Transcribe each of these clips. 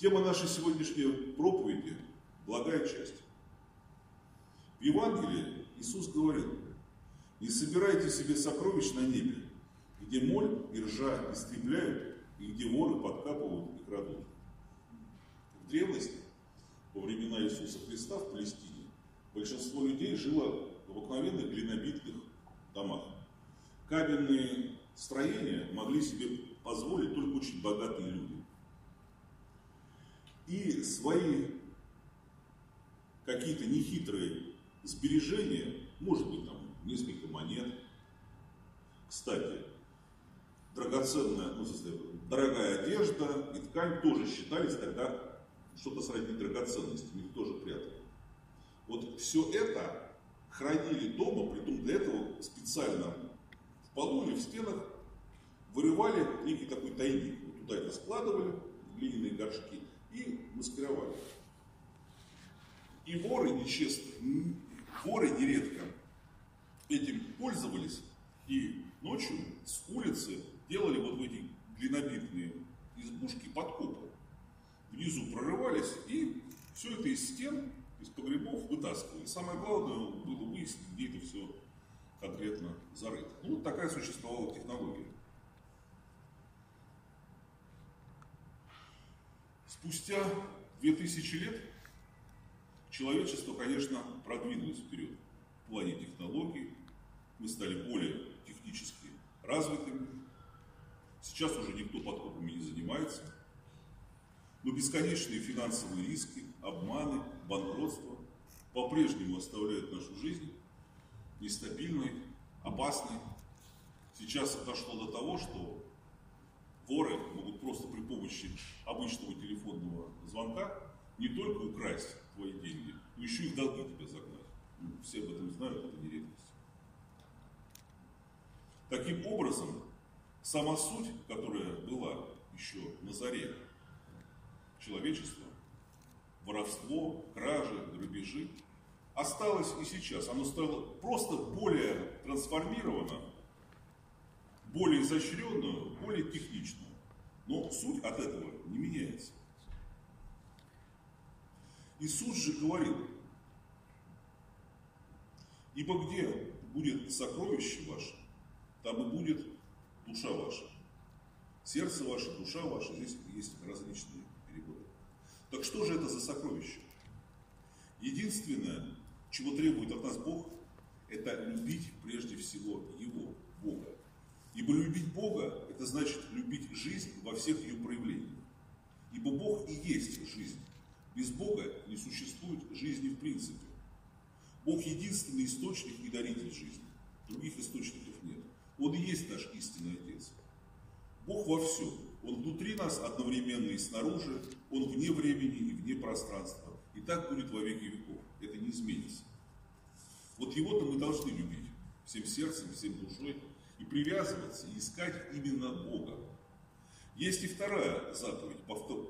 Тема нашей сегодняшней проповеди – благая часть. В Евангелии Иисус говорил, не собирайте себе сокровищ на небе, где моль и ржа истребляют, и где воры подкапывают и крадут. В древности, во времена Иисуса Христа в Палестине, большинство людей жило в обыкновенных глинобитных домах. Каменные строения могли себе позволить только очень богатые люди. И свои какие-то нехитрые сбережения, может быть там несколько монет, кстати, драгоценная, ну, дорогая одежда и ткань тоже считались тогда что-то сродни драгоценностями, их тоже прятали. Вот все это хранили дома, притом для этого специально в полу или в стенах вырывали некий такой тайник. Вот туда это складывали, глиняные горшки, и маскировали. И воры нечестные, воры нередко этим пользовались и ночью с улицы делали вот в эти глинобитные избушки подкопы. Внизу прорывались и все это из стен, из погребов вытаскивали. Самое главное было выяснить, где это все конкретно зарыто. Ну, вот такая существовала технология. Спустя 2000 лет человечество, конечно, продвинулось вперед в плане технологий. Мы стали более технически развитыми. Сейчас уже никто подкопами не занимается. Но бесконечные финансовые риски, обманы, банкротство по-прежнему оставляют нашу жизнь нестабильной, опасной. Сейчас дошло до того, что воры могут просто при помощи обычного телефонного звонка не только украсть твои деньги, но еще и в долги тебя загнать. Ну, все об этом знают, это не редкость. Таким образом, сама суть, которая была еще на заре человечества, воровство, кражи, грабежи, осталось и сейчас. Оно стало просто более трансформировано более изощренную, более техничную. Но суть от этого не меняется. Иисус же говорил, ибо где будет сокровище ваше, там и будет душа ваша. Сердце ваше, душа ваша, здесь есть различные переводы. Так что же это за сокровище? Единственное, чего требует от нас Бог, это любить прежде всего Его, Бога. Ибо любить Бога – это значит любить жизнь во всех ее проявлениях. Ибо Бог и есть жизнь. Без Бога не существует жизни в принципе. Бог – единственный источник и даритель жизни. Других источников нет. Он и есть наш истинный Отец. Бог во всем. Он внутри нас одновременно и снаружи. Он вне времени и вне пространства. И так будет во веки веков. Это не изменится. Вот Его-то мы должны любить всем сердцем, всем душой, и привязываться, и искать именно Бога. Есть и вторая заповедь,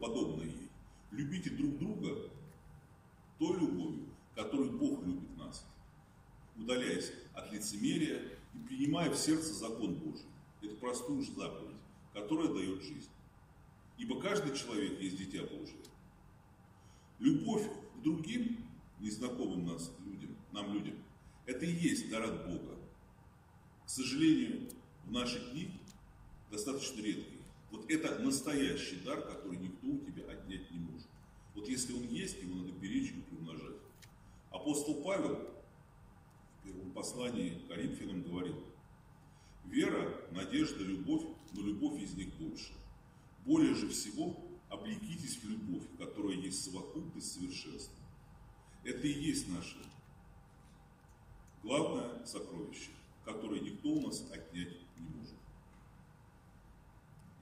подобная ей. Любите друг друга той любовью, которой Бог любит нас, удаляясь от лицемерия и принимая в сердце закон Божий. Это простую же заповедь, которая дает жизнь. Ибо каждый человек есть дитя Божие. Любовь к другим, незнакомым нас людям, нам людям, это и есть дар от Бога. К сожалению, в наши дни достаточно редкий. Вот это настоящий дар, который никто у тебя отнять не может. Вот если он есть, его надо беречь и приумножать. Апостол Павел в первом послании к Коринфянам говорил, вера, надежда, любовь, но любовь из них больше. Более же всего облекитесь в любовь, которая есть совокупность совершенства. Это и есть наше главное сокровище которые никто у нас отнять не может.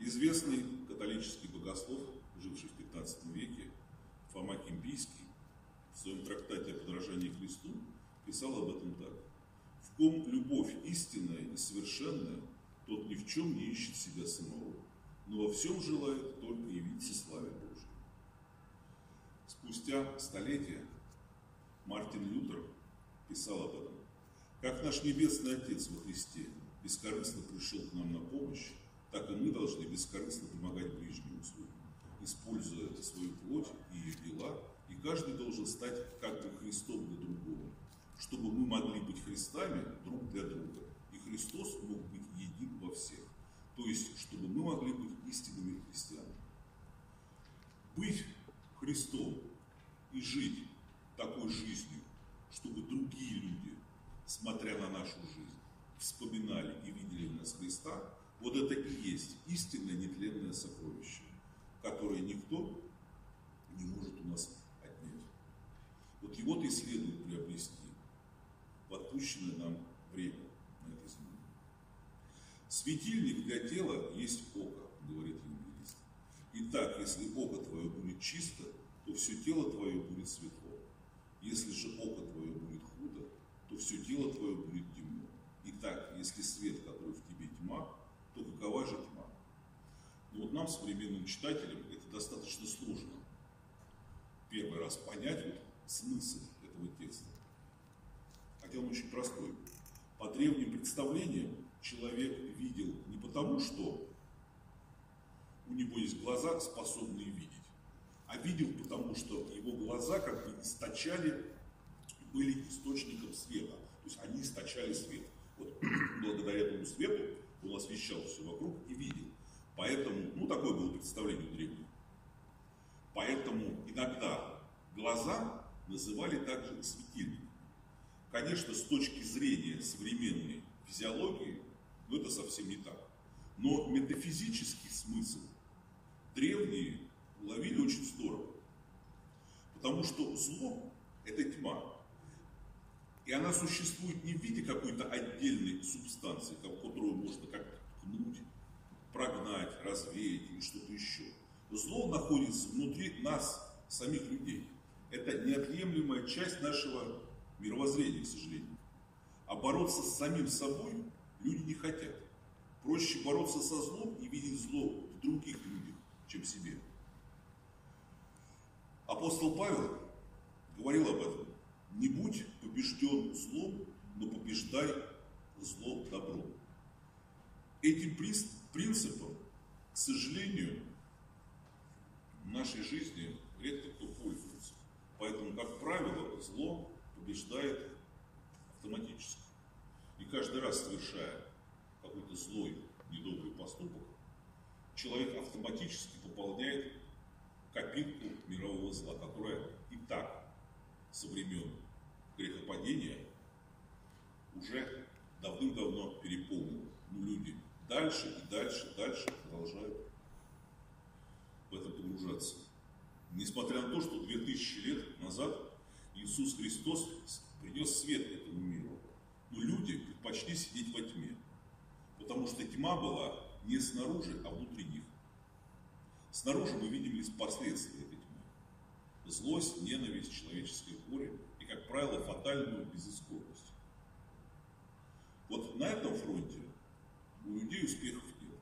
Известный католический богослов, живший в 15 веке, Фома Кимбийский, в своем трактате о подражании Христу писал об этом так. В ком любовь истинная и совершенная, тот ни в чем не ищет себя самого, но во всем желает только явиться славе Божьей. Спустя столетия Мартин Лютер писал об этом как наш Небесный Отец во Христе бескорыстно пришел к нам на помощь, так и мы должны бескорыстно помогать ближнему своему, используя свою каждый должен стать как бы Христом для другого, чтобы мы могли быть Христами друг для друга. И Христос мог быть един во всех. То есть, чтобы мы могли быть истинными христианами. Быть Христом и жить такой жизнью, чтобы другие люди, смотря на нашу жизнь, вспоминали и видели в нас Христа, вот это и есть истинное нетленное сокровище, которое никто не может у нас отнять. Вот его-то и следует приобрести в отпущенное нам время на этой земле. Светильник для тела есть око, говорит евангелист. Итак, если око твое будет чисто, то все тело твое будет светло. Если же око твое будет то все тело твое будет темно. Итак, если свет, который в тебе тьма, то какова же тьма? Но вот нам, современным читателям, это достаточно сложно первый раз понять вот смысл этого текста. Хотя он очень простой. По древним представлениям человек видел не потому, что у него есть глаза, способные видеть, а видел потому, что его глаза как бы источали, были источником света. То есть они источали свет. Вот благодаря этому свету он освещал все вокруг и видел. Поэтому, ну такое было представление у древних. Поэтому иногда глаза называли также светильником. Конечно, с точки зрения современной физиологии, ну это совсем не так. Но метафизический смысл древние уловили очень здорово. Потому что зло – это тьма. И она существует не в виде какой-то отдельной субстанции, которую можно как-то ткнуть, прогнать, развеять или что-то еще. Зло находится внутри нас, самих людей. Это неотъемлемая часть нашего мировоззрения, к сожалению. А бороться с самим собой люди не хотят. Проще бороться со злом и видеть зло в других людях, чем в себе. Апостол Павел говорил об этом. Не будь побежден злом, но побеждай зло добром. Этим принципом, к сожалению, в нашей жизни редко кто пользуется. Поэтому, как правило, зло побеждает автоматически. И каждый раз совершая какой-то злой, недобрый поступок, человек автоматически пополняет копилку мирового зла, которая и так со времен грехопадения уже давным-давно переполнена. Но люди дальше и дальше, дальше продолжают в это погружаться. Несмотря на то, что 2000 лет назад Иисус Христос принес свет этому миру, но люди предпочли сидеть во тьме, потому что тьма была не снаружи, а внутри них. Снаружи мы видим лишь последствия этой. Злость, ненависть, человеческое горе и, как правило, фатальную безысходность. Вот на этом фронте у людей успехов нет.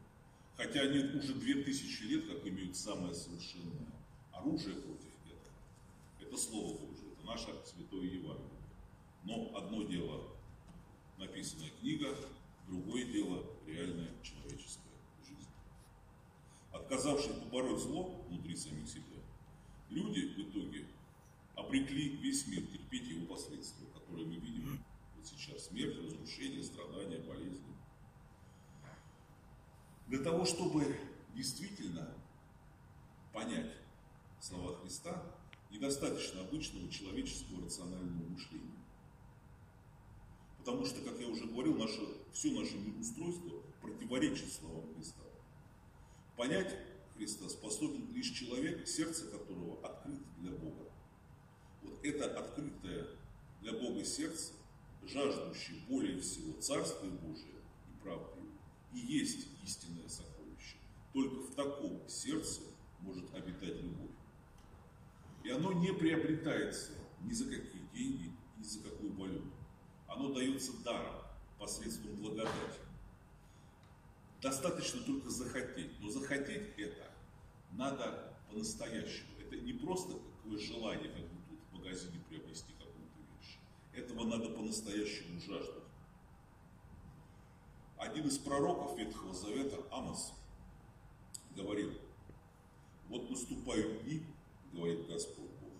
Хотя они уже две тысячи лет как имеют самое совершенное оружие против этого. Это Слово Божие, это наше Святое Евангелие. Но одно дело написанная книга, другое дело реальная человеческая жизнь. Отказавшись побороть зло внутри самих себя, люди в итоге обрекли весь мир терпеть его последствия, которые мы видим вот сейчас. Смерть, разрушение, страдания, болезни. Для того, чтобы действительно понять слова Христа, недостаточно обычного человеческого рационального мышления. Потому что, как я уже говорил, наше, все наше устройство противоречит словам Христа. Понять Христа способен лишь человек, сердце которого открыто для Бога. Вот это открытое для Бога сердце, жаждущее более всего Царствия Божия и правды, и есть истинное сокровище. Только в таком сердце может обитать любовь. И оно не приобретается ни за какие деньги, ни за какую валюту. Оно дается даром, посредством благодати. Достаточно только захотеть. Но захотеть это надо по-настоящему. Это не просто какое желание, как бы тут в магазине приобрести какую-то вещь. Этого надо по-настоящему жаждать. Один из пророков Ветхого Завета, Амос, говорил, вот наступают дни, говорит Господь Бог,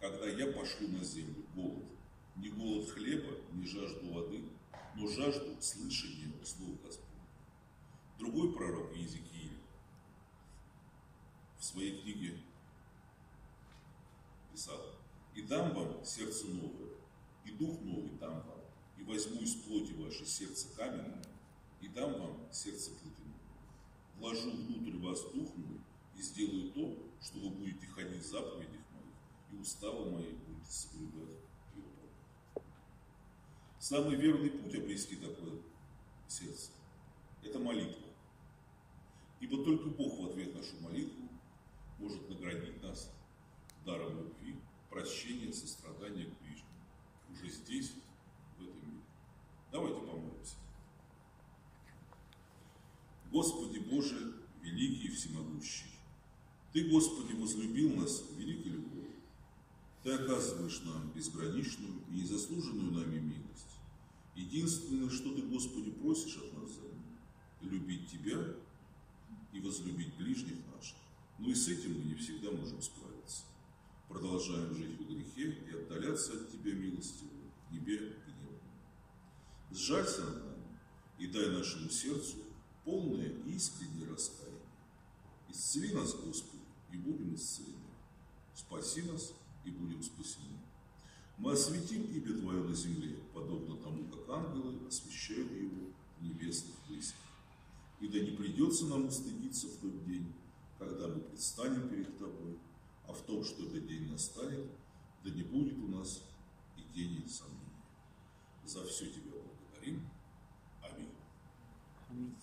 когда я пошлю на землю голод, не голод хлеба, не жажду воды, но жажду слышания слов Господа. Другой пророк Иезекииль в своей книге писал, «И дам вам сердце новое, и дух новый дам вам, и возьму из плоти ваше сердце каменное, и дам вам сердце плотяное. Вложу внутрь вас дух мой, и сделаю то, что вы будете ходить в заповедях моих, и уставы мои будете соблюдать и. Самый верный путь обрести такое сердце – это молитва. Ибо только Бог в ответ нашу молитву может наградить нас даром любви, прощения, сострадания к ближнему. Уже здесь, в этом мире. Давайте помолимся. Господи Боже, великий и всемогущий, Ты, Господи, возлюбил нас великой любовью. Ты оказываешь нам безграничную и незаслуженную нами милость. Единственное, что Ты, Господи, просишь от нас любить Тебя и возлюбить ближних наших. Но и с этим мы не всегда можем справиться. Продолжаем жить в грехе и отдаляться от Тебя милостивую, небе гневом. Сжалься над нами и дай нашему сердцу полное и искреннее раскаяние. Исцели нас, Господи, и будем исцелены. Спаси нас, и будем спасены. Мы осветим имя Твое на земле, подобно тому, как ангелы освящают его в небесных высях. И да не придется нам устыдиться в тот день, когда мы предстанем перед Тобой, а в том, что этот день настанет, да не будет у нас и тени сомнений. За все Тебя благодарим. Аминь.